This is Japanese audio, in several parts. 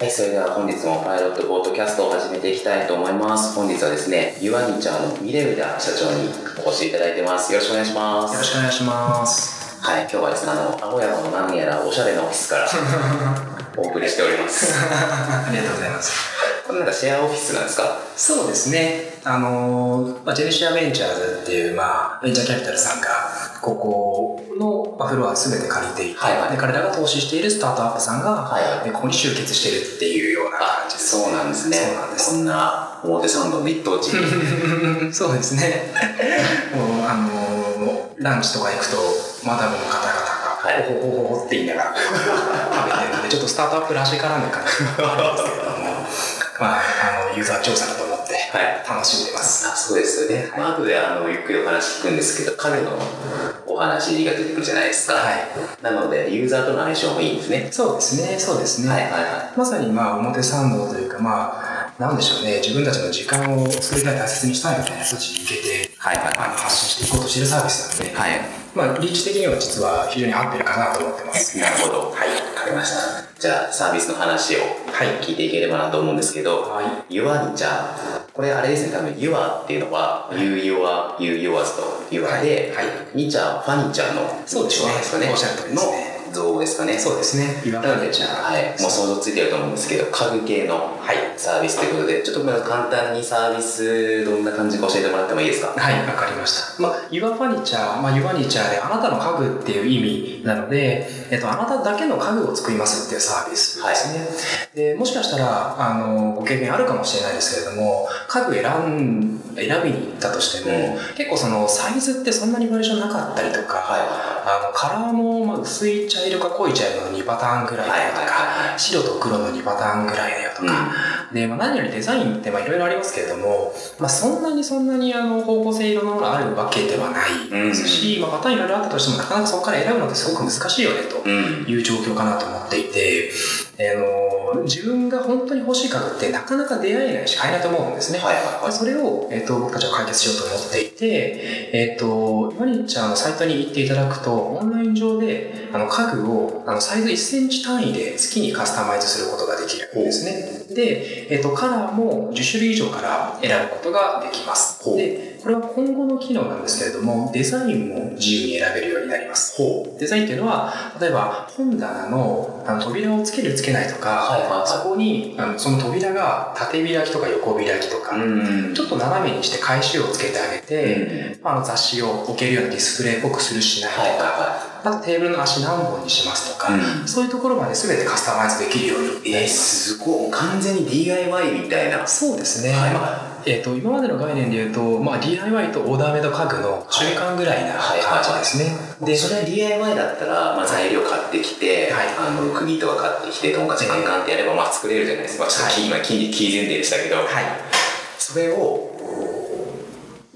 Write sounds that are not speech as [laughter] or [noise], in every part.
はい、それでは本日もパイロットポートキャストを始めていきたいと思います。本日はですね、ユアニチャーのミレウダ社長にお越しいただいてます。よろしくお願いします。よろしくお願いします。はい、今日はですね、あの、青山の何やらおしゃれなオフィスから [laughs] お送りしております。ありがとうございます。これなんかシェアオフィスなんですか？そうですね。あの、まあ、ジェネシアベンチャーズっていう、まあ、ベンチャーキャピタルさんが、ここのまあフロアすべて借りていて、はいはいで彼らが投資しているスタートアップさんが、はいここに集結してるっていうような感じです。そうなんですね。そうなんですこんな表参道の一等地に。[laughs] そうですね。もう、あのランチとか行くと、マダムの方々が、はいほほほほって言いながら食べてるので、ちょっとスタートアップらしからぬ感じがあるんですけれども、[laughs] まあ、あの、ユーザー調査だと思。楽しんでます。あそうですよね。まあ、後であのゆっくりお話聞くんですけど、彼のお話が出てくるじゃないですか。はい。なので、ユーザーとの相性もいいんですね。そうですね、そうですね。はいはいはまさにまあ表参道というかまあなんでしょうね自分たちの時間をそれぐらい大切にしたいみたいな人たちに向けて、はいはいはい発信していこうとしているサービスなので、い。はい。まあリーチ的には実は非常に合ってるかなと思ってます。なるほど。はい。わかりました。じゃあ、サービスの話をはい聞いていければなと思うんですけど、はい。ユアニチャー。これあれですね、多分、 your っていうのは、 you your、you yours と your で、はい。ニチャーはファニチャーのそうですねですかね。おっしゃる通りですねの造語ですかね。そうですね。岩なので。はい、もう想像ついてると思うんですけど、家具系のはい。サービスということで、ちょっと簡単にサービス、どんな感じか教えてもらってもいいですか？はい、わかりました。まあ、ユアファニチャー、まあ、ユアニチャーであなたの家具っていう意味なので、えっと、あなただけの家具を作りますっていうサービスですね。でもしかしたら、あの、ご経験あるかもしれないですけれども、家具選ん、選びに行ったとしても、う結構そのサイズってそんなにバリエーションなかったりとか、はあの、カラーもまあ薄い茶色か濃い茶色の2パターンぐらいだよとか、白と黒の2パターンぐらいだよとい。か、で、まあ、何よりデザインってまあいろいろありますけれども、まあ、そんなにそんなにあの方向性いろんなものがあるわけではないですし、まあ、パターンいろいろあったとしてもなかなかそこから選ぶのってすごく難しいよねとうん。いう状況かなと思っていて、あの自分が本当に欲しい家具ってなかなか出会えないし買えないと思うんですね。はいはいはい。それを、えっと僕たちは解決しようと思っていて、えっとユニッチャーのサイトに行っていただくとオンライン上であの家具をあのサイズ1センチ単位で好きにカスタマイズすることができるんですね。で、えっとカラーも10種類以上から選ぶことができます。で、これは今後の機能なんですけれども、デザインも自由に選べるようになります。デザインっていうのは、例えば本棚のあの扉をつけるつけないとか、はいはいはいそこにあのその扉が縦開きとか横開きとか、うん。ちょっと斜めにして返しをつけてあげて、あの雑誌を置けるようなディスプレイっぽくするしないとか、はいはあとテーブルの足何本にしますとか、いはい。そういうところまで全てカスタマイズできるようになりえー、ます。すごい。完全に DIY みたいな。そうですね。はいはえー、と今までの概念で言うと、まあ、DIY とオーダーメイド家具の中間ぐらいな感じですね。で、それは DIY だったら、まあ、材料買ってきて、はいあの、釘とか買ってきて、トンカチカンカンってやれば、まあ、作れるじゃないですか。まあ、ちょっとキー、今、キー、キー前提でしたけど、はい。それを、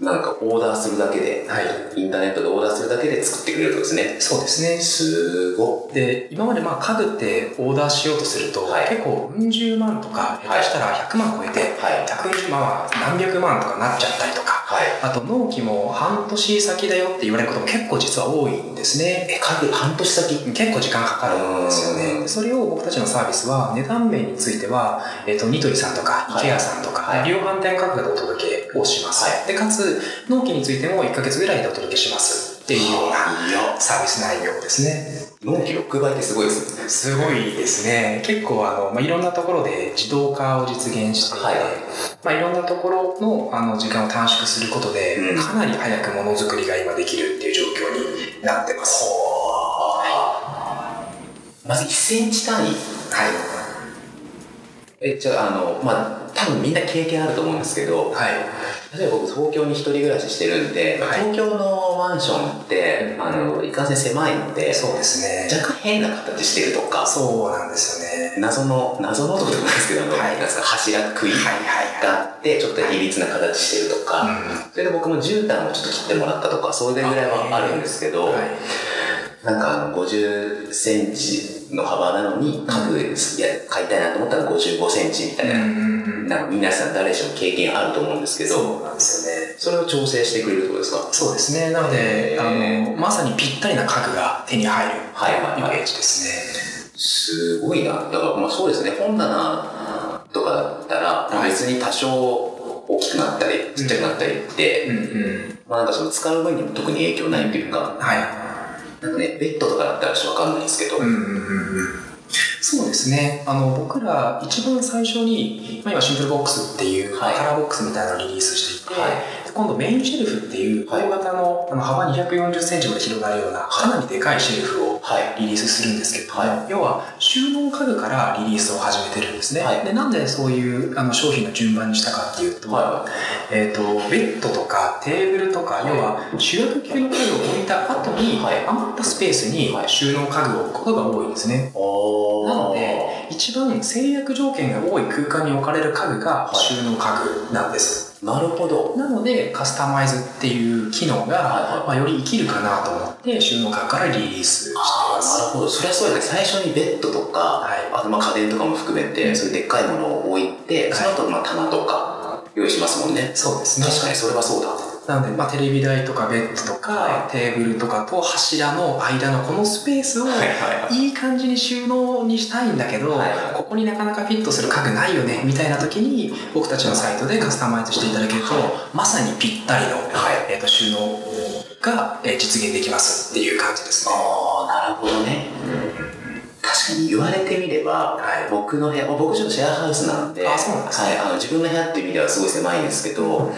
なんかオーダーするだけで、はい。インターネットでオーダーするだけで作ってくれるってことですね。そうですね。すごで、今までまあ家具ってオーダーしようとすると、はい結構うん十万とか、下手したら100万超えて、い。はい。140万は何百万とかなっちゃったりとか、はい。あと納期も半年先だよって言われることも結構実は多いんですね。え、家具半年先？結構時間かかるんですようんね。それを僕たちのサービスは値段面については、えっ、と、ニトリさんとか、はい IKEA さんとか、はい量販店価格でお届けをします。はで、かつ、納期についても1ヶ月ぐらいでお届けしますっていうようなサービス内容ですね。納期6倍ってすごいですね。すごいですね。結構あの、まあ、いろんなところで自動化を実現していて、はいまあ、いろんなところのあの時間を短縮することで、うんかなり早くものづくりが今できるっていう状況になってます。まず1センチ単位。はい。え、じゃあ、あの、まあ、多分みんな経験あると思うんですけど、はい。例えば僕東京に一人暮らししてるんで、はい東京のマンションって、あの、いかんせん狭いので、そうですね。若干変な形してるとか、そうなんですよね。謎の、謎のとこないですけど、はいなんか、柱、杭はいはいがあって、ちょっといびつな形してるとか、それで僕も絨毯をちょっと切ってもらったとか、それぐらいはあるんですけど、はい。なんかあの50センチの幅なのに、家具いや買いたいなと思ったら55センチみたいな、んなんか皆さん誰しも経験あると思うんですけど、そうなんですよね。それを調整してくれるってことですか？そうですね。なので、あの、まさにぴったりな家具が手に入るはいはいはいイメージですね。すごいな。だからまあそうですね、本棚とかだったら、はい別に多少大きくなったり、ちっちゃくなったりって。まあなんかその使う分にも特に影響ないというか、はい。なんかね、ベッドとかだったらちょっとわかんないですけど、うんうんうんうん。そうですね。あの、僕ら一番最初に、まあ、今シンプルボックスっていうカはい。ラーボックスみたいなのをリリースしていて、はい。で今度メインシェルフっていうはい。大型の,、あの幅240センチまで広がるようなかなりでかいシェルフをはい。リリースするんですけれども、は要は収納家具からリリースを始めてるんですね。はい。でなんでそういうあの商品の順番にしたかっていうと、はえー、とベッドとかテーブルとか、はい。要は主役級の家具を置いた後に、はい。余ったスペースにはい。収納家具を置くことが多いんですね。なので、一番制約条件が多い空間に置かれる家具がはい収納家具なんです。なるほど。なので、カスタマイズっていう機能が、はまあ、より生きるかなと思って、収納家具からリリースしてます。なるほど。それはそうですね。最初にベッドとか、はいあとまあ家電とかも含めて、うんそういうでっかいものを置いて、はいその後まあ棚とか用意しますもんね。そうですね。確かにそれはそうだ。なので、まあ、テレビ台とかベッドとか、はテーブルとかと柱の間のこのスペースを、はいいい。感じに収納にしたいんだけど、はいここになかなかフィットする家具ないよねみたいな時に僕たちのサイトでカスタマイズしていただけると、まさにぴったりの、えー、と収納が、えー実現できますっていう感じですね。ああ、なるほどね。確かに言われてみれば、はい。僕の部屋、僕ちょっとシェアハウスなんであの自分の部屋っていう意味ではすごい狭いんですけど、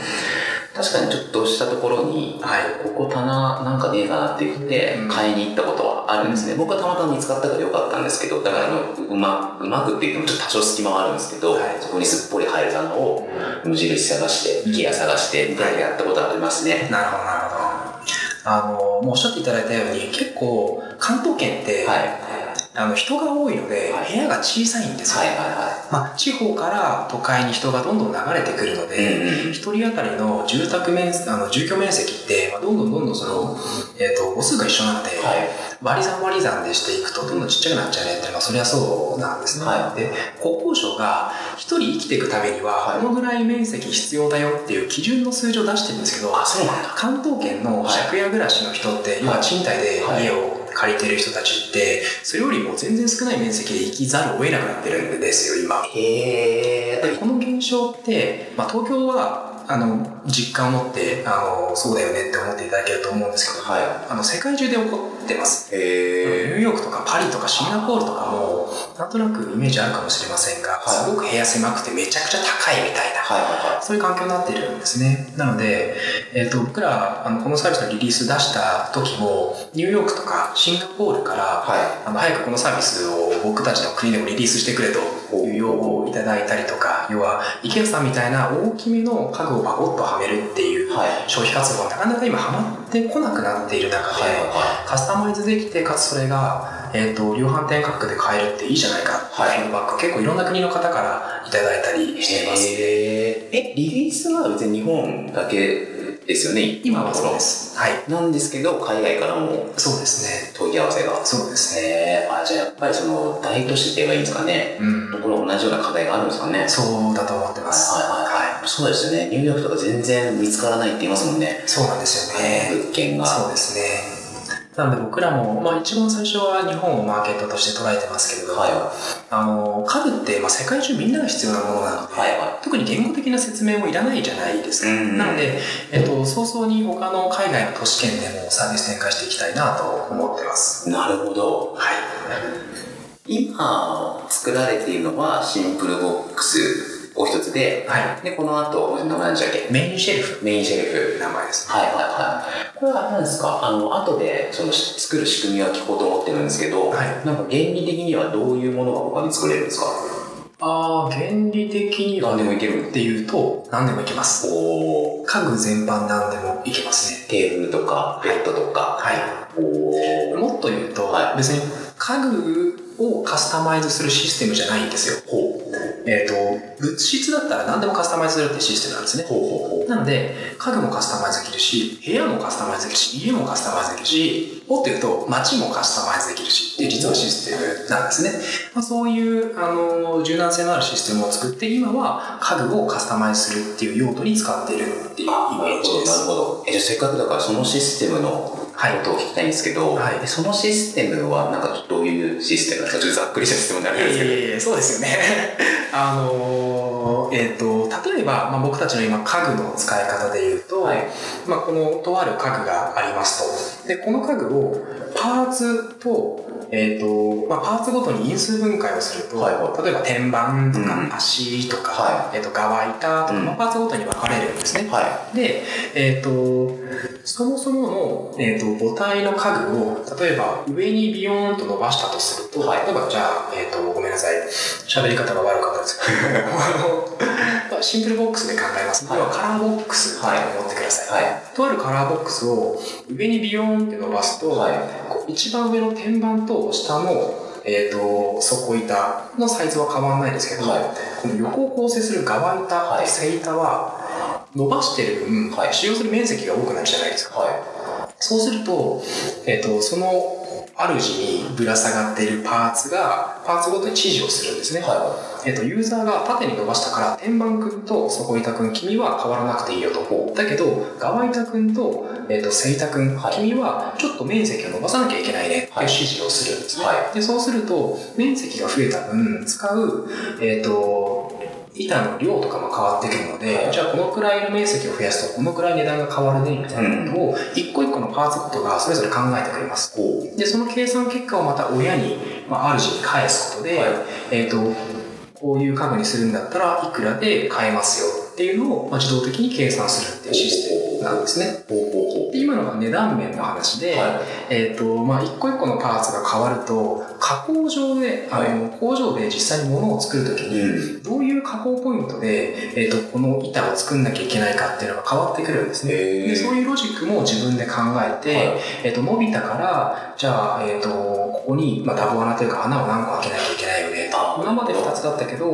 確かにちょっとしたところに、はい。ここ棚なんかねえかなって言ってうん。買いに行ったことはあるんですね、僕はたまたま見つかったからよかったんですけどだからあのうまうまくって言ってもちょっと多少隙間はあるんですけど、はい。そこにすっぽり入る棚を無印探して、うん IKEA 探してみたいなのやったことありますね、なるほどなるほど。あのもうおっしゃっていただいたように結構関東圏って、はいあの人が多いので、はい。部屋が小さいんですよ、はいはいはまあ、地方から都会に人がどんどん流れてくるので、うんうん一人当たりの住宅面あの住居面積って、まあ、どんどんどんどんその、えー、と母数が一緒なんで、いはい。割り算割り算でしていくとどんどんちっちゃくなっちゃうねって、まあ、それはそうなんですね、はい。で国交省が一人生きていくためにははいこのぐらい面積必要だよっていう基準の数字を出してるんですけど、あそうなんだ。関東圏の借家暮らしの人って、要は賃貸で家を借りてる人たちってそれよりも全然少ない面積で生きざるを得なくなってるんですよ今。へえでこの現象って、まあ、東京はあの実感を持ってあのそうだよねって思っていただけると思うんですけど、はあの世界中で起こってます。いニューヨークとかパリとかシンガポールとかもなんとなくイメージあるかもしれませんが、はい。すごく部屋狭くてめちゃくちゃ高いみたいなはいはそういう環境になっているんですね。なので、えっ、と、僕ら、あの、このサービスのリリース出した時も、ニューヨークとかシンガポールから、い。はあの、早くこのサービスを僕たちの国でもリリースしてくれという要望をいただいたりとか、要は、IKEA さんみたいな大きめの家具をパコッとはめるっていういはい。消費活動がなかなか今ハマってこなくなっている中で、カスタマイズできて、かつそれが、えっ、と、量販店価格で買えるっていいじゃないかっていうフィードバック、結構いろんな国の方からいただいたりしています。へええリリースは別に日本だけですよね今はそうです。はい。なんですけど海外からもそうですね。問い合わせがそうですね。あじゃあやっぱりその大都市って言えばいいんですかねうん。この同じような課題があるんですかねはいそうだと思ってます。はいはいそうですよねニューヨークとか全然見つからないって言いますもんねそうなんですよね。物件がそうですね。なので僕らも、まあ一番最初は日本をマーケットとして捉えてますけれども、はいあの、家具って、まあ、世界中みんなが必要なものなので、はいは特に言語的な説明もいらないじゃないですか。うんなので、えっと、早々に他の海外の都市圏でもサービス展開していきたいなと思ってます。いなるほどはい。今作られているのはシンプルボックスお一つではでこの後何でしたっけ？い。メインシェルフ、メインシェルフ名前ですね。はいはいはい。これは何ですか？あの、後でそのし作る仕組みは聞こうと思ってるんですけど、はいなんか原理的にはどういうものが他に作れるんですか？ああ、原理的には何でもいけるっていうと、何でもいけます。おー家具全般何でもいけますね。テーブルとか、ベッドとか。はおーもっと言うと、はい別に家具をカスタマイズするシステムじゃないんですよ。ほう。えっ、と、物質だったら何でもカスタマイズするってシステムなんですね。ほうほうほう。なので、家具もカスタマイズできるし、部屋もカスタマイズできるし、家もカスタマイズできるし、もっと言うと、街もカスタマイズできるしっていう実はシステムなんですね。まあ、そういう、あの、柔軟性のあるシステムを作って、今は家具をカスタマイズするっていう用途に使っているっていうイメーるほど、なるジです。ほど。え、じゃあせっかくだからそのシステムのことを聞きたいんですけど、はいでそのシステムはなんかどういうシステムなんですか？ちょっとざっくりしたシステムになるんですけど。いやいやいやそうですよね。あのーえっ、と、例えば、まあ、僕たちの今家具の使い方で言うと、はいまあ、このとある家具がありますと。で、この家具をパーツと、えっ、と、まあ、パーツごとに因数分解をすると、はい。は例えば天板とうん。か足とか、はえっ、と、側板とか、うん。まあ、パーツごとに分かれるんですね。はで、えっ、と、そもそもの、えっ、と、母体の家具を、例えば上にビヨーンと伸ばしたとすると、はい。例えばじゃあ、えっ、と、ごめんなさい。喋り方が悪かったです。[laughs] [laughs] [laughs] けど、シンプルボックスで考えます。はい。要はカラーボックスって思ってください。はい。とあるカラーボックスを上にビヨーンって伸ばすと、はい。一番上の天板と下のえー、と底板のサイズは変わらないですけど、はい。この横を構成する側板はい。と背板は伸ばしてる分、はい。使用する面積が多くなるじゃないですか。はそうすると、えっ、と、その主にぶら下がっているパーツが、パーツごとに指示をするんですね。い。はえっ、と、ユーザーが縦に伸ばしたから、天板くんと底板くん、君は変わらなくていいよと。だけど、側板くんと、えっ、と、背板くん、はい君はちょっと面積を伸ばさなきゃいけないねっていうはい指示をするんですね。はで、そうすると、面積が増えた分、使う、えっ、と、板の量とかも変わってくるので、はい。じゃあこのくらいの面積を増やすとこのくらい値段が変わるねみたいなことを一個一個のパーツごとがそれぞれ考えてくれます。ほで、その計算結果をまた親に、まあ、主に返すことで、はい。えっ、と、こういう家具にするんだったらいくらで買えますよっていうのを、まあ、自動的に計算するっていうシステムなんですね。うほうほう。ほで、今のが値段面の話で、はえっ、と、まあ、一個一個のパーツが変わると、加工上で、あの、工場で実際に物を作るときに、うん。どういう加工ポイントで、えっ、と、この板を作んなきゃいけないかっていうのが変わってくるんですね。で、そういうロジックも自分で考えて、はい。えっ、と、伸びたから、じゃあ、えっ、と、ここに、まあ、ダボ穴というか穴を何個開けなきゃいけないよね。今まで2つだったけど、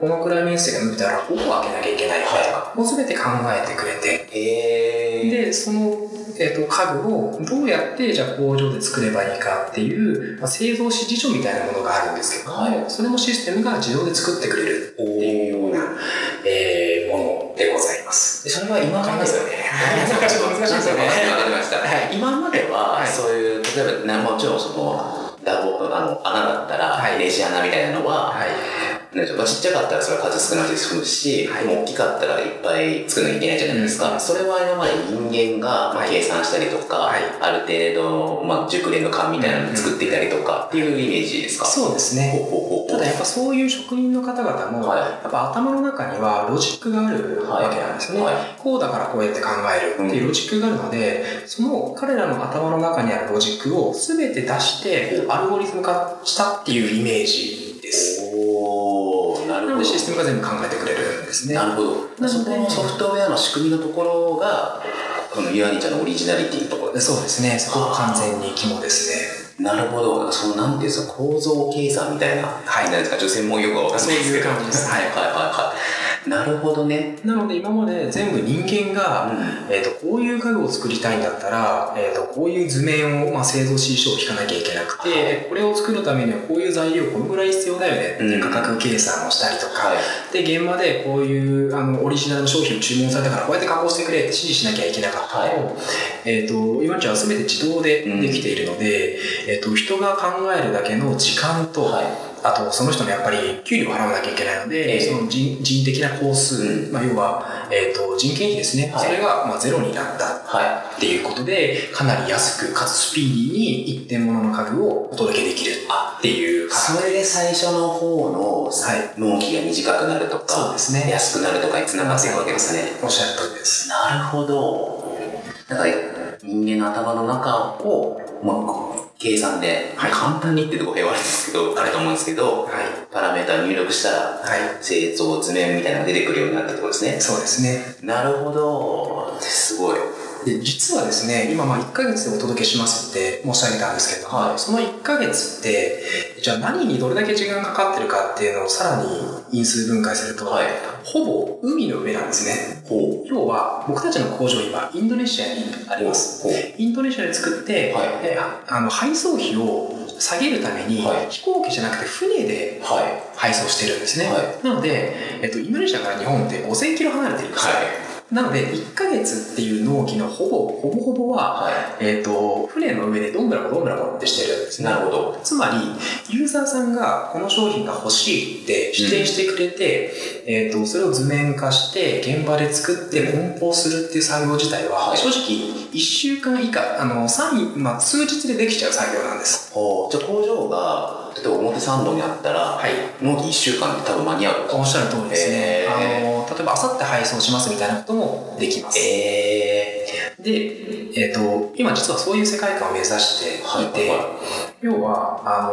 このくらい面積が伸びたら5個開けなきゃいけないよねとか、もう全て考えてくれて。で、その、えっと家具をどうやってじゃあ工場で作ればいいかっていう、まあ、製造指示書みたいなものがあるんですけども、はい。それもシステムが自動で作ってくれるおっていうような、えーものでございます。でそれは今までわかりますよね。難しい難しいですよね。はい。今までは、はい。そういう、例えば、なもちろんその、ダボ、あの、穴だったら、はい。レジ穴みたいなのは、はい。ね、まあちっちゃかったらそれは数少なくて済むし、はい。でも大きかったらいっぱい作らなきゃいけないじゃないですか。うん。それは今まで人間がまあはい。計算したりとか、はい。ある程度、まあ、熟練の勘みたいなのを作っていたりとかっていうイメージですか、そうですね。ただやっぱそういう職人の方々も、はい。やっぱ頭の中にはロジックがあるわけなんですね。はい。こうだからこうやって考えるっていうロジックがあるので、その彼らの頭の中にあるロジックを全て出してアルゴリズム化したっていうイメージです。おーなるほどなのでシステムが全部考えてくれるんですね。なるほど。そこのソフトウェアの仕組みのところがこのユアニちゃんのオリジナリティのところそうですね。そこが完全に肝ですね。なるほど。なんかそのなんていうんですか構造計算みたいなはいなんですか？ちょっと専門用語は分かんないですけど。そういう感じです。はい。はいはいはいなるほどね。なので今まで全部人間が、えー、とこういう家具を作りたいんだったら、えー、とこういう図面を、まあ、製造指示書を引かなきゃいけなくて、はい。これを作るためにはこういう材料このぐらい必要だよねっていう価格計算をしたりとか、はい。で現場でこういうあのオリジナルの商品を注文されたからこうやって加工してくれって指示しなきゃいけなかったの。を、えー、と今ちゃんは全て自動でできているので、えー、と人が考えるだけの時間と、はいあと、その人のやっぱり給料を払わなきゃいけないので、ええ。その人人的な工数、うん。まあ、要は、えっ、と、人件費ですね。はい。それが、まあ、ゼロになったはっていうことで、かなり安く、かつスピーディーに一点物の家具をお届けできるっていういそれで最初の方のはい納期が短くなるとか、そうですね。安くなるとかにつながっていくわけですね。おっしゃる通りです。なるほど。なんか人間の頭の中を、まあ、計算で、はい簡単にってとこ平和ですけど、あると思うんですけど、はい。パラメータを入力したら、はい。製造図面みたいなのが出てくるようになったってことですね。そうですね。なるほど。すごい。で、実はですね、今、まあ、1ヶ月でお届けしますって申し上げたんですけれども、はいその1ヶ月って、じゃあ何にどれだけ時間がかかってるかっていうのをさらに因数分解すると、はい。ほぼ海の上なんですね。要は、僕たちの工場今、インドネシアにあります。インドネシアで作って、はいえああの配送費を下げるために、はい飛行機じゃなくて船ではい。配送してるんですね。はなので、えっと、インドネシアから日本って5000キロ離れてるんですよ。はい。なので、1ヶ月っていう納期のほぼ、ほぼほぼは、はえっ、と、船の上でどんぶらこどんぶらこってしてるんですい。ね。なるほど。つまり、ユーザーさんがこの商品が欲しいって指定してくれて、えっ、と、それを図面化して、現場で作って梱包するっていう作業自体は、はい正直、1週間以下、あの、単位、まあ、数日でできちゃう作業なんです。ほう。じゃあ工場が、例えば表参道にあったら、はい。納期1週間で多分間に合うおっしゃる通りですね。えあの、例えば、あさって配送しますみたいなこともできます。えで、えっ、と、今実はそういう世界観を目指していて、はいは要は、あ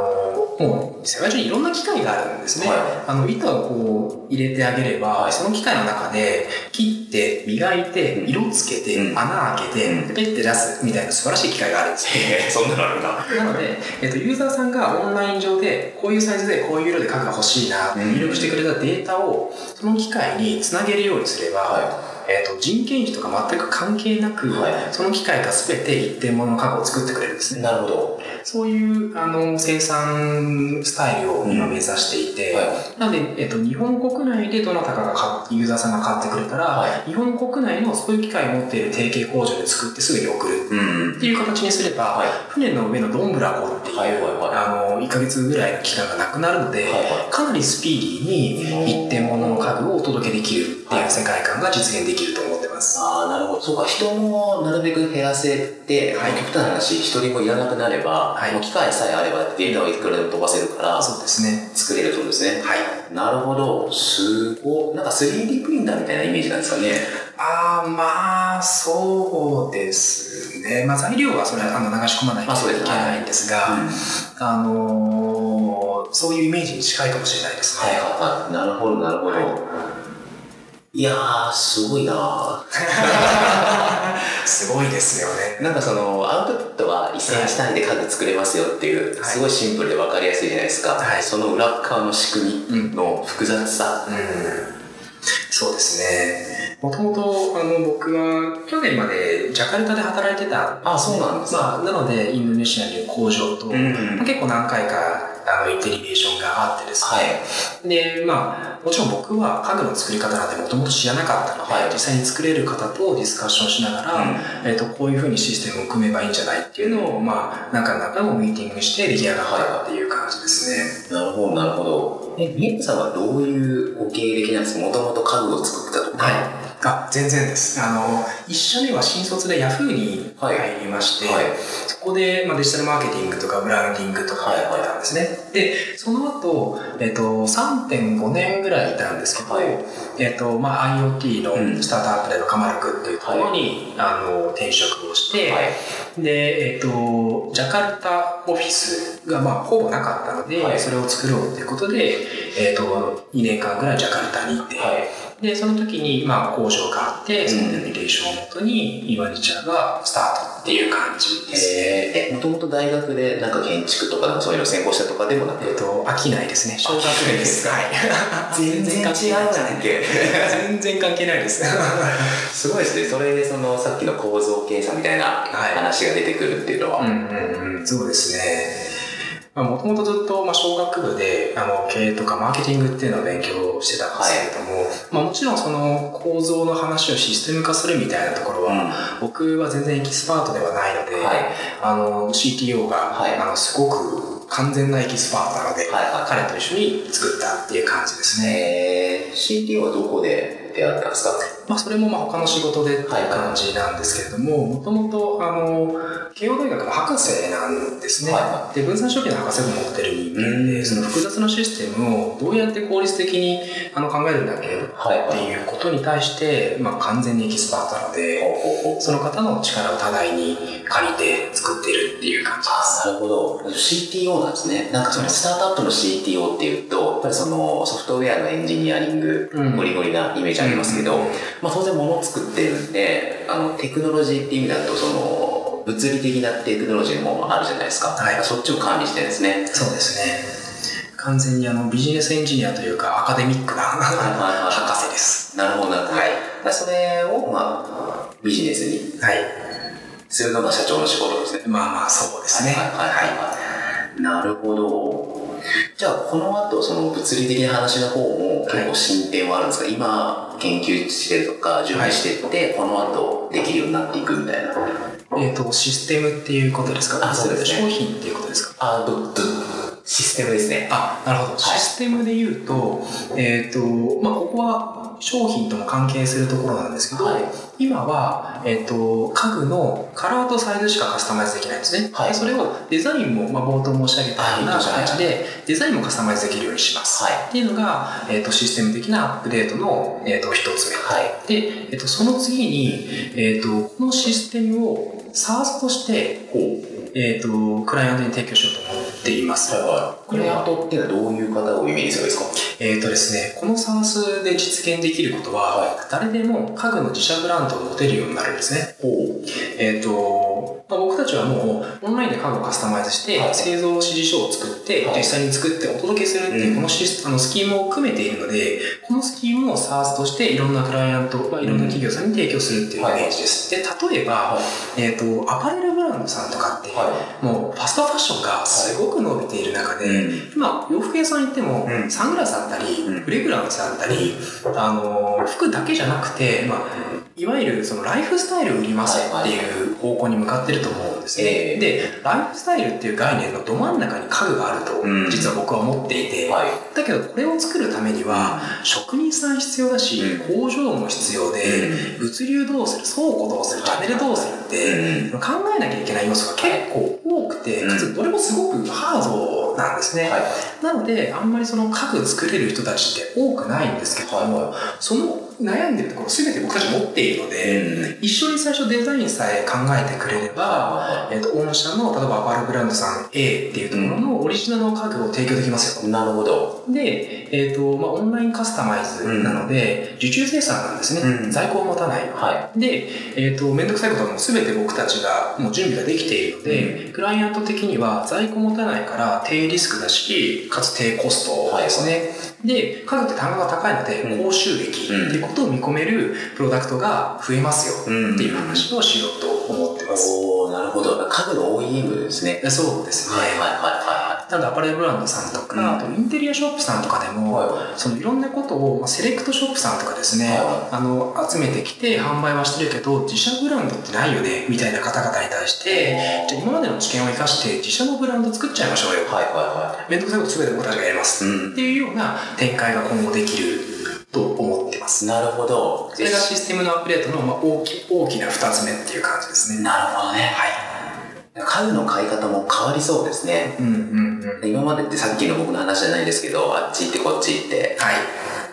の、もう世界中にいろんな機械があるんですね。はい。あの、板をこう入れてあげれば、はい。その機械の中で切って、磨いて、色つけて、うん。穴開けて、うん。でペッて出すみたいな素晴らしい機械があるんですよ。えそんなのあるんだ。なので、えっと、ユーザーさんがオンライン上で、こういうサイズでこういう色で家具が欲しいな、うん。入力してくれたデータを、その機械につなげるようにすれば、はえっと、人件費とか全く関係なく、はいその機械が全て一点物の家具を作ってくれるんですい。ね。なるほど。そういうあの生産スタイルを今目指していて、はい。なので、えっと、日本国内でどなたかが買ユーザーさんが買ってくれたら、は日本国内のそういう機械を持っている提携工場で作ってすぐに送るうんっていう形にすれば、はい船の上のどんぶらこっていう、あの1ヶ月ぐらいの期間がなくなるので、かなりスピーディーに一点物の家具をお届けできるっていう世界観が実現できると思ってます。ああ、なるほど。そうか、人もなるべく減らせて、はい極端な話、一人もいらなくなれば、はいもう機械さえあればデータをいくらでも飛ばせるから、そうですね。作れるってことですね。はい。なるほど。すごい。なんか 3D プリンターみたいなイメージなんですかね。ああ、まあ、そうですね。まあ、材料はそれはあの流し込まないとまあそうですねいけないんですが、あのーそういうイメージに近いかもしれないですね。はいはいはい。なるほど、なるほど。いやー、すごいなー [laughs] すごいですよね。なんかその、アウトプットは1センチ単位で家具作れますよっていう、はいすごいシンプルで分かりやすいじゃないですか。はいその裏側の仕組みの複雑さ。うんそうですね。もともと、あの、僕は去年までジャカルタで働いてた。あそうなんですかまあ、なので、インドネシアにいる工場と、んまあ結構何回か、あの、インテリベーションがあってですね。はい。で、まあ、もちろん僕は家具の作り方なんてもともと知らなかったので、はい実際に作れる方とディスカッションしながら、えっとこういうふうにシステムを組めばいいんじゃないっていうのを、まあ、中々もミーティングして出来上がったっていう感じですね。なるほど、なるほど。え、ミエさんはどういうご経歴なんですか？もともと家具を作ってたとか。はい。あ、全然です。あの、一社目は新卒で Yahoo に入りまして、はい。そこで、まあ、デジタルマーケティングとかブランディングとかやってたんですね。で、その後、えっと、3.5年ぐらいいたんですけど、はいえっと、まあ、IoT うんのスタートアップでのカマルクっていうところに、あの、転職をして、はい。で、えっと、ジャカルタオフィスが、まあ、ほぼなかったので、はいそれを作ろうということで、えっと、2年間ぐらいジャカルタに行って、はい。で、その時に、まあ、工場があって、んそのリレーションをもとに、イワニチャーがスタートっていう感じですね。えもともと大学でなんか建築とかそういうの専攻したとかでもなく？えっと、飽きないですね。小学生です。飽はい。[laughs] 全然違うじゃんけ。[laughs] 全然関係ないです。[laughs] すごいですね。それでそのさっきの構造計算みたいなはい話が出てくるっていうのは。うんうんうん、そうですね。もともとずっと、まあ、商学部であの経営とかマーケティングっていうのを勉強してたんですけれども、まあ、もちろんその構造の話をシステム化するみたいなところは、うん。僕は全然エキスパートではないので、はい。あの CTO が、はい。あのすごく完全なエキスパートなので、はいはい彼と一緒に作ったっていう感じですね。えー、CTO はどこで出会ったんですか？まあ、それもまあ他の仕事でってい。う感じなんですけれども、もともと、あの、慶応大学の博士なんですね。はい。はで、分散処理の博士号を持ってる人間うん。で、その複雑なシステムをどうやって効率的にあの考えるんだっけ？っはい。ていうことに対して、まあ、完全にエキスパートなので、その方の力を多大に借りて作っているっていう感じです。なるほど。CTO なんですね。なんかそのスタートアップの CTO っていうと、やっぱりそのソフトウェアのエンジニアリング、うん。ゴリゴリなイメージありますけど、うんまあ当然物を作ってるんで、あの、テクノロジーって意味だと、その、物理的なテクノロジーのもあるじゃないですか。はいそっちを管理してるんですね。そうですね。完全にあのビジネスエンジニアというかアカデミックな博士です。なるほど、なるほど。はいそれを、まあ、ビジネスにはい。するのが社長の仕事ですね。まあまあそうですね。はいはいはいはい。なるほど。じゃあ、この後、その物理的な話の方も結構進展はあるんですか、今、研究してるとか、準備してって、この後、できるようになっていくみたいな。えっ、と、システムっていうことですか？あそうですね。商品っていうことですか？あ、ど、ど、システムですね。あ、なるほど。システムで言うと、えっ、と、まあ、ここは商品とも関係するところなんですけど、はい今は、えっ、と、家具のカラーとサイズしかカスタマイズできないんですね。はいでそれをデザインも、まあ、冒頭申し上げたようなはい形で、デザインもカスタマイズできるようにします。はいっていうのが、えっ、と、システム的なアップデートの、えっ、と、一つ目。はい。で、えっと、その次に、えっと、このシステムを SARS として、えっと、クライアントに提供しようと思っています。はいはい。クライアントっていうのはどういう方をイメージするんですか？えっとですね、この SARS で実現できることは、誰でも家具の自社ブランドを持てるようになるんですね。えっと、まあ、僕たちはもうオンラインで家具をカスタマイズして、はい。製造指示書を作って、はい。実際に作ってお届けするっていうう、ん。このシスあのスキームを組めているので、このスキームを SARS としていろんなクライアント、まあ、いろんな企業さんに提供するっていうイメージです。で、例えば、はい。えっと、アパレルブランドさんとかって、はもうファストファッションがすごく伸びている中で、うん。今、洋服屋さん行っても、うん。サングラスあったり、うん。フレグランスあったり、あの、服だけじゃなくて、まあ、いわゆるそのライフスタイルを売りますっていう方向に向かってると思うんですね。ええで、ライフスタイルっていう概念のど真ん中に家具があると、実は僕は思っていて、はい。だけどこれを作るためには、職人さん必要だし、工場も必要で、物流どうする、倉庫どうする、チャンネルどうするって、考えなきゃいけない要素が結構多くて、うんかつどれもすごくハードなんですね。はい。なので、あんまりその家具作れる人たちって多くないんですけども、その悩んでるところ全て僕たち持っているので、一緒に最初デザインさえ考えてくれれば、えっ、と、御社の、例えばアパレルブランドさん A っていうところのオリジナルの家具を提供できますよ。なるほど。で、えっ、と、まあ、オンラインカスタマイズなので、受注生産なんですね。うん在庫を持たない。はで、えっ、と、めんどくさいことはもう全て僕たちがもう準備ができているので、クライアント的には在庫持たないから低リスクだし、かつ低コストですね。で、家具って単価が高いので、うん高収益っていうことを見込めるプロダクトが増えますよい。っていう話をしようと思ってます。おー、なるほど。家具の OEM ですね。でそうですね。はいはいはなのでアパレルブランドさんとか、うんあとインテリアショップさんとかでいも、はい。はそのいろんなことを、まあ、セレクトショップさんとかですね、はあの集めてきて販売はしてるけど自社ブランドってないよねみたいな方々に対してじゃあ今までの知見を生かして自社のブランド作っちゃいましょうよいはいはめんどくさいこと全て僕たちがやります、い。うん。っていうような展開が今後できると思ってますなるほど。それがシステムのアップデートの、まあ、大き大きな2つ目っていう感じですねなるほどね。はい家具の買い方も変わりそうですね。うんうんうん。今までってさっきの僕の話じゃないですけど、あっち行ってこっち行って、はい。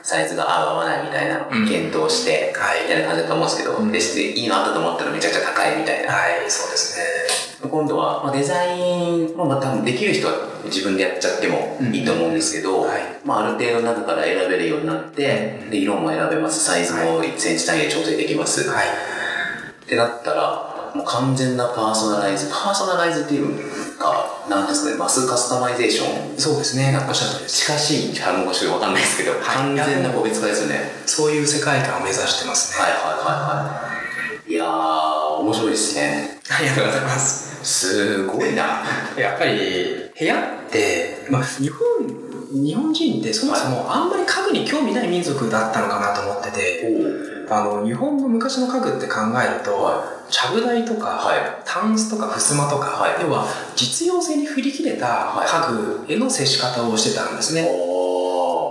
サイズが合う合わないみたいなのをうん。検討して、はい。みたいな感じだと思うんですけど、うん。でしていいのあったと思ったらめちゃくちゃ高いみたいな。はいそうですね。今度は、まあ、デザインもまあ多分できる人は自分でやっちゃってもいいと思うんですけど、はい。まあ、ある程度の中から選べるようになって、で色も選べます。サイズも1センチ単位で調整できます、はい。ってなったらもう完全なパーソナライズパーソナライズっていうかなんですかねマスカスタマイゼーション？そうですね。おっしゃる通りです近しい単語しかわかんないですけど、完全な個別化ですよね。そういう世界観を目指してますね。はいはいはいはい。いやー面白いですね。ありがとうございます。すごいな。やっぱり部屋って、まあ、日本日本人ってそもそもあんまり家具に興味ない民族だったのかなと思っててあの日本の昔の家具って考えると、はちゃぶ台とか、はタンスとか襖とか、はい。要は実用性に振り切れた家具への接し方をしてたんですね。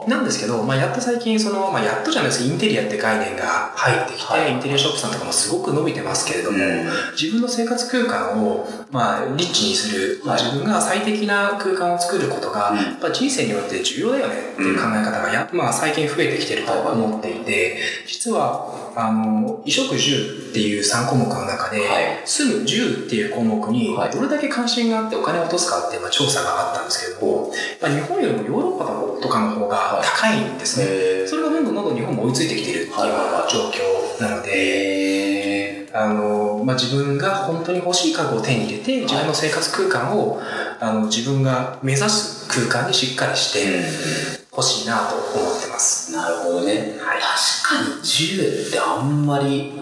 なんですけど、まあ、やっと最近その、まあ、やっとじゃないですけどインテリアって概念が入ってきて、はい。インテリアショップさんとかもすごく伸びてますけれども、うん。自分の生活空間を、まあ、リッチにする、まあはい自分が最適な空間を作ることが、うん。やっぱ人生において重要だよねっていう考え方がや、まあ、最近増えてきてると思っていて、実は、あの、衣食住っていう3項目の中で、はい。住む住っていう項目にはい。どれだけ関心があってお金を落とすかっていうまあ調査があったんですけども、やっぱ日本よりもヨーロッパとかの方が高いんですね。へー。それがどんどんどんどん日本も追いついてきているっていうようはいはいはない状況なので、へあの、まあ、自分が本当に欲しい家具を手に入れて、自分の生活空間を、あの、自分が目指す空間にしっかりしてーほしいなと思ってます。なるほどね。確かに銃ってあんまり、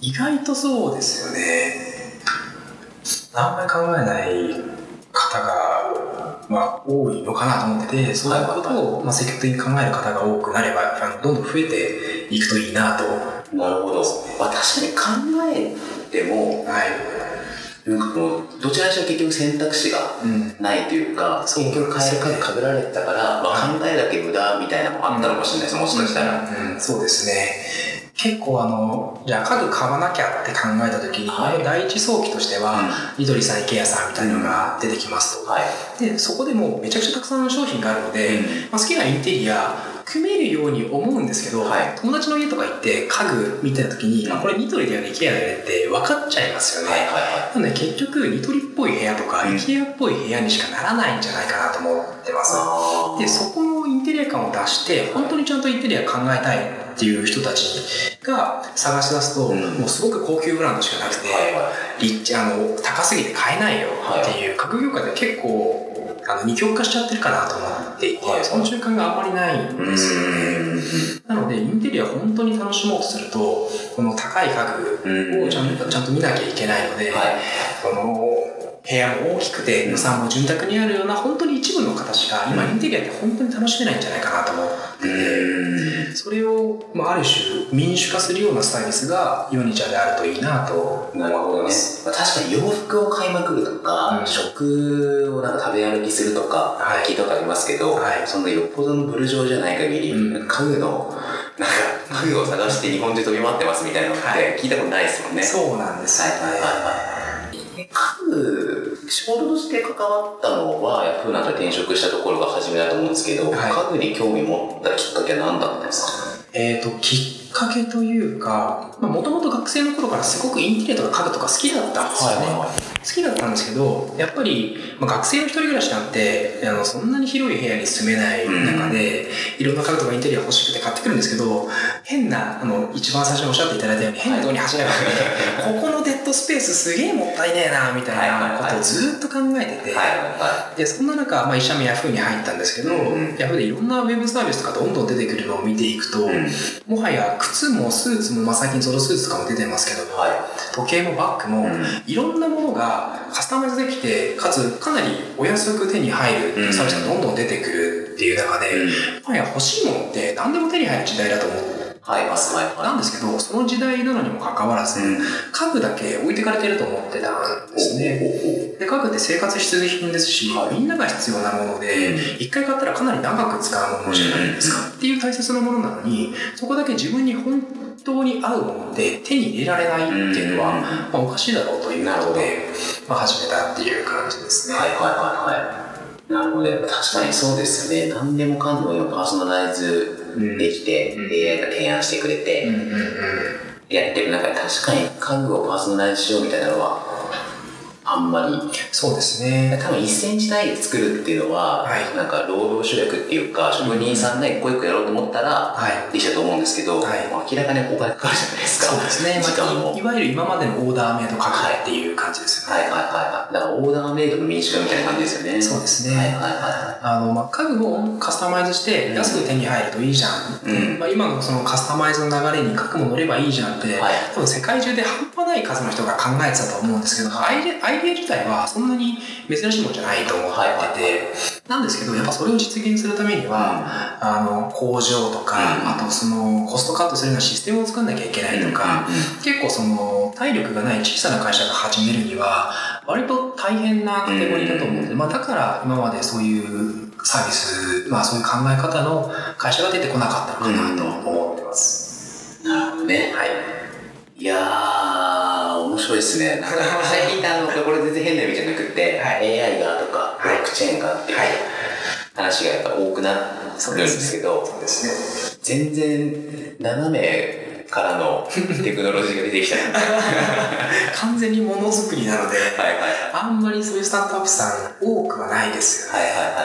意外とそうですよね。あんまり考えない方が、まあ、多いのかなと思ってて、そういうことを、まあ、積極的に考える方が多くなれば、どんどん増えていくといいなと。なるほど。まあ、確かに考えても、はい。なんかもう、どちらにしろ結局選択肢がうん。ないというか、そう結局変える数かぶられてたから、まあ、考えだけ無駄みたいなのもあったのかもしれないです、もしかしたら。うん、そうですね。結構あの、じゃあ家具買わなきゃって考えた時に、はい。第一早期としては、ニトリさん、池谷さんみたいなのが出てきますと。はい。で、そこでもうめちゃくちゃたくさんの商品があるので、うん。まあ、好きなインテリア、組めるように思うんですけど、はい。友達の家とか行って家具見た時に、うん。あこれニトリだよね、池谷だよねって分かっちゃいますよね。はいはいはなので結局、ニトリっぽい部屋とか、うん。IKEA っぽい部屋にしかならないんじゃないかなと思ってます。で、そこのインテリア感を出して、本当にちゃんとインテリア考えたいっていう人たちが探し出すと、うんもうすごく高級ブランドしかなくて、はいあの高すぎて買えないよっていう、家具業界で結構あの二極化しちゃってるかなと思っていて、はいその中間があんまりないんい。ですよね。なので、インテリアを本当に楽しもうとすると、この高い家具をちゃんとちゃんと見なきゃいけないので、はい。この部屋も大きくて予算も潤沢にあるような本当に一部の形が今インテリアって本当に楽しめないんじゃないかなと思っていて、それを、まあ、ある種民主化するようなサービスがヨニチャであるといいなとなるほどね。まあ、確かに洋服を買いまくるとか、うん食をなんか食べ歩きするとか、はい聞いたことありますけど、はいそのよっぽどのブルジョーじゃない限り、うん家具の、なんか、家具を探して日本中飛び回ってますみたいなのっはいて聞いたことないですもんね。そうなんですよね。はいはいはいはい。家具、仕事として関わったのは、ヤフーなんか転職したところが初めだと思うんですけど、はい。家具に興味持ったきっかけは何だったんですか？えっ、と、きっかけというか、もともと学生の頃からすごくインテリアとか家具とか好きだったんですよね。好きだったんですけど、やっぱり、まあ、学生の一人暮らしなんて、あの、そんなに広い部屋に住めない中で、いろんな家具とかインテリア欲しくて買ってくるんですけど、変な、あの、一番最初におっしゃっていただいたように、変なところに走りながら、[laughs] ここのデッドスペースすげえもったいねえな、みたいなことをずっと考えてて、はいはで、そんな中、まあ、一社目ヤフーに入ったんですけど、うんヤフーでいろんなウェブサービスとかどんどん出てくるのを見ていくと、いはい。うん。もはや靴もスーツも、まあ、最近ゾロスーツとかも出てますけども、は時計もバッグも、うんいろんなものがカスタマイズできて、かつかなりお安く手に入るっていうサービスがどんどん出てくるっていう中で、い。もはや欲しいものって何でも手に入る時代だと思う。はいはいはいなんですけど、その時代なのにもかかわらず、うん家具だけ置いてかれてると思ってたんですね。で家具って生活必需品ですし、はいみんなが必要なもので、一回買ったらかなり長く使うものじゃないですか、っていう大切なものなのに、そこだけ自分に本当に合うものって手に入れられないっていうのは、うんまあ、おかしいだろうということで、まあ、始めたっていう感じですね。はいはいはいはい。なるほど。確かにそうですよね。何でもかんでも今パーソナライズうんできて、うん。AI が提案してくれうんて、やってる中で確かに家具をパーソナライズしようみたいなのは、あんまり、そうですね。多分1センチ単位で作るっていうのは、はいなんか労働主力っていうか、職人さんが一個一個やろうと思ったら、はい。できたと思うんですけど、はいまあ明らかにお金かかるじゃないですか。そうですね。時間も。まあいいわゆる今までのオーダーメイド家具っていう感じですよね。はいはいはいはい。だからオーダーメイドの民主化みたいな感じですよね。そうですね。はいはいはあの、まあ、家具をカスタマイズして安く手に入るといいじゃん。うんまあ、今のそのカスタマイズの流れに家具も乗ればいいじゃんって、はい多分世界中で半端ない数の人が考えてたと思うんですけど、アイデアアイデア自体はそんなに珍しいものじゃないと思ってて、なんですけど、やっぱそれを実現するためには、あの、工場とか、うん。あとそのコストカットするようなシステムを作んなきゃいけないとか、結構その体力がない小さな会社が始めるには割と大変なカテゴリーだと思うので、まあ、だから今までそういうサービス、まあ、そういう考え方の会社が出てこなかったのかなと思ってます。なるほどね。はい。いや白いですね。なんか最近ってあの、これ全然変な意味じゃなくて、は AI がとか、ブロックチェーンがっていうはい話がやっぱ多くなるんですけど、そうですね。全然斜めからのテクノロジーが出てきたな。[laughs] 完全にものづくりなので、はい。あんまりそういうスタートアップさん多くはないですよね。はいはいは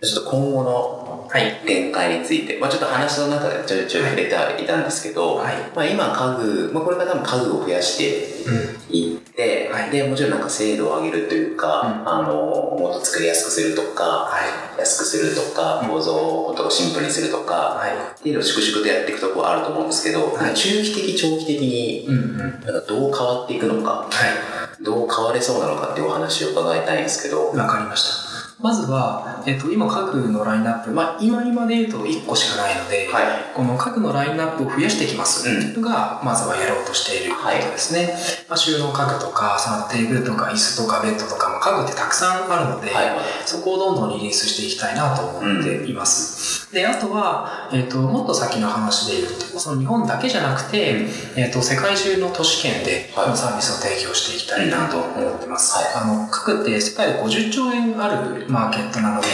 い。ちょっと今後のはい。展開について、まあちょっと話の中でちょいちょい触れてはいたんですけど、はいまあ今家具、まあこれから多分家具を増やしてうん。いって、はいで、もちろんなんか精度を上げるというか、うんあの、もっと作りやすくするとか、はい。安くするとか、うん構造をとかシンプルにするとか、はい。っていうのを粛々とやっていくところはあると思うんですけど、はい中期的、長期的にうんうん。なんかどう変わっていくのか、はい。どう変われそうなのかっていうお話を伺いたいんですけど、わかりました。まずは、えっと、今家具のラインナップ、まあ、今今で言うと1個しかないので、はい。この家具のラインナップを増やしていきますっていうのが、まずはやろうとしていることですね。まあ、収納家具とか、そのテーブルとか椅子とかベッドとか、まあ、家具ってたくさんあるので、はい。そこをどんどんリリースしていきたいなと思っています。で、あとは、えっ、と、もっと先の話で言うと、その日本だけじゃなくて、えっ、と、世界中の都市圏で、はい。このサービスを提供していきたいなと思ってます。はい。あの、各って世界で50兆円あるマーケットなので、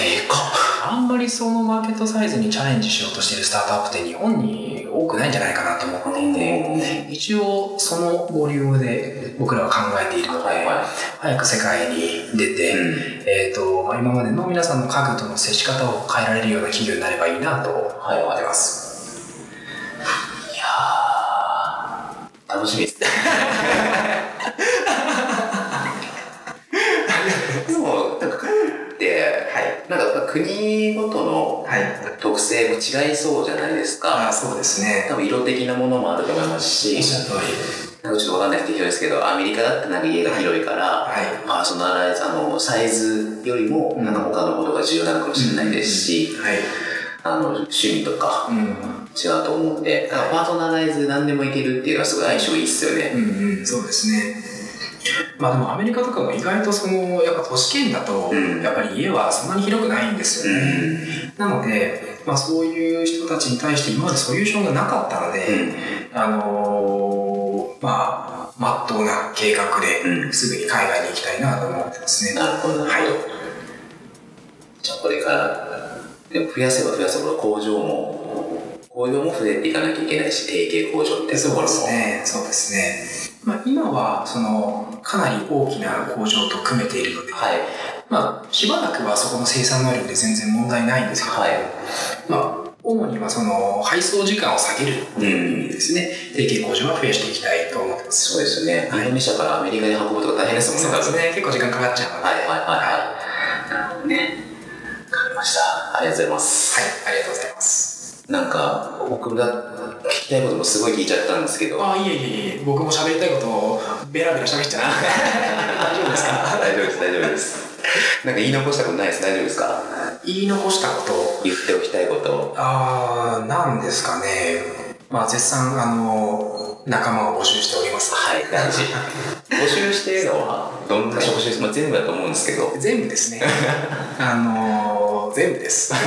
あんまりそのマーケットサイズにチャレンジしようとしているスタートアップって日本に多くないんじゃないかなと思っていて、一応そのボリュームで僕らは考えているので、早く世界に出て。えーとまあ、今までの皆さんの家具との接し方を変えられるような企業になればいいなとはい思ってます。いやー、楽しみですね。でも、なんか家具って、なんか国ごとのはい。特性も違いそうじゃないですか。あそうですね。多分色的なものもあると思いますしおっ、しゃる通り。なんかちょっとわかんない適当ですけど、アメリカだってなんか家が広いから、はい。パーソナライズ、あの、サイズよりも、なんか他のことが重要なのかもしれないですし、はい。あの、趣味とかうん。違うと思うんで、パーソナライズ何でもいけるっていうのはすごい相性いいっすよね。うんうん、そうですね。まあでもアメリカとかも意外とその、やっぱ都市圏だとうん、やっぱり家はそんなに広くないんですよね。なので、まあそういう人たちに対して今までソリューションがなかったので、うん。あのーまあ、まっとうな計画うんで、すぐに海外に行きたいなと思ってますね。なるほど、なるほど。じゃあこれから、でも増やせば増やすほど工場も、工場も増えていかなきゃいけないし、提携工場ってところも。ね。そうですね。まあ、今は、その、かなり大きな工場と組めているので、はい。まあ、しばらくはそこの生産能力で全然問題ないんですけど、はい。まあ、主にはその、配送時間を下げるっていう意味ですね。提携工場は増やしていきたいと思ってます。そうですね。インドネシアからアメリカに運ぶとか大変ですもんね、そうですね。結構時間かかっちゃうので。はいはいはいはい。なるほどね。わかりました。ありがとうございます。はい、ありがとうございます。なんか、僕が聞きたいこともすごい聞いちゃったんですけど。あ、いえいえいえ、僕も喋りたいことをベラベラ喋っちゃう。大丈夫ですか大丈夫です、大丈夫です。なんか言い残したことないです、大丈夫ですか？言い残したこと？言っておきたいこと。あー、なんですかね。まあ、絶賛、あの、仲間を募集しております。はい、大事。募集しているのは、どんな募集、まあ、全部だと思うんですけど。全部ですね。あの、全部です。[laughs]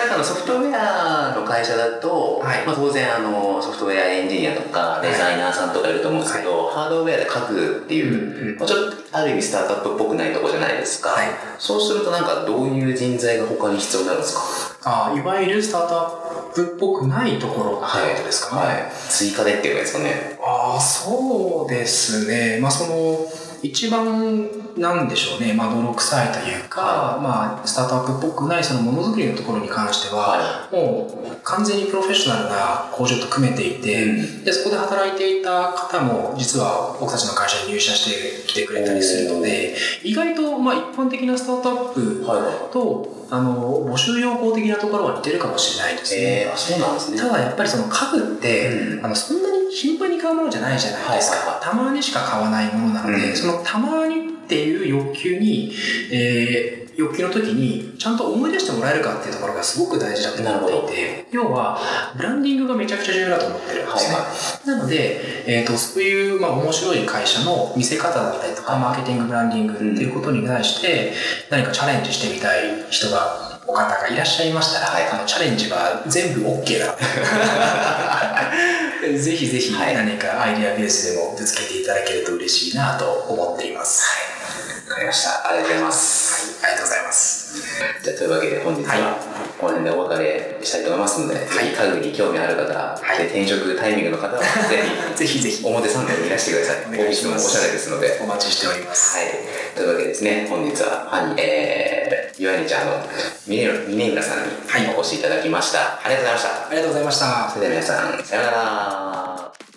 なんかあのソフトウェアの会社だと、はい。まあ、当然あのソフトウェアエンジニアとかデザイナーさんとかいると思うんですけど、ハードウェアで書くっていう、まあ、ちょっとある意味スタートアップっぽくないとこじゃないですか、はい。そうするとなんかどういう人材が他に必要になるんですか？あいわゆるスタートアップっぽくないところってことですかね。はい、追加でっていうかですかね。ああ、そうですね。まあ、その、一番、なんでしょうね、まあ、泥臭いというか、はまあ、スタートアップっぽくないそのものづくりのところに関しては、はもう完全にプロフェッショナルな工場と組めていて、うん。でそこで働いていた方も実は僕たちの会社に入社してきてくれたりするので意外とまあ一般的なスタートアップはい。はいとあの募集要項的なところは似てるかもしれないですね。えー、あそうなんですね。ただやっぱりその家具って、うん。あのそんなに頻繁に買うものじゃないじゃないですか、はいはいはい。たまにしか買わないものなので、うん。そのたまにっていう欲求に、えー欲求の時にちゃんと思い出してもらえるかっていうところがすごく大事だと思っていて。要はブランディングがめちゃくちゃ重要だと思ってるんですね、はいはなので、えー、とそういう、まあ、面白い会社の見せ方だったりとか、はい。マーケティングブランディングっていうことに対して何かチャレンジしてみたい人がお方がいらっしゃいましたら、はい。あのチャレンジは全部 OK だ。[laughs] ぜひぜひはい。何かアイデアベースでもぶつけていただけると嬉しいなと思っています。わかりましたありがとうございますはい、ありがとうございます。じゃあというわけで本日はこの辺でお別れしたいと思いますので、ぜひ家具に興味ある方、はいで転職タイミングの方はぜ [laughs] ぜひぜひひ表参道にいらしてください。お願いしおしゃれですので。お待ちしております。はい。というわけでですね、本日はファニー、えー、ユアニチャーの峰峰村さんにはいお越しいただきました。ありがとうございました。ありがとうございました。それでは皆さん、さようなら。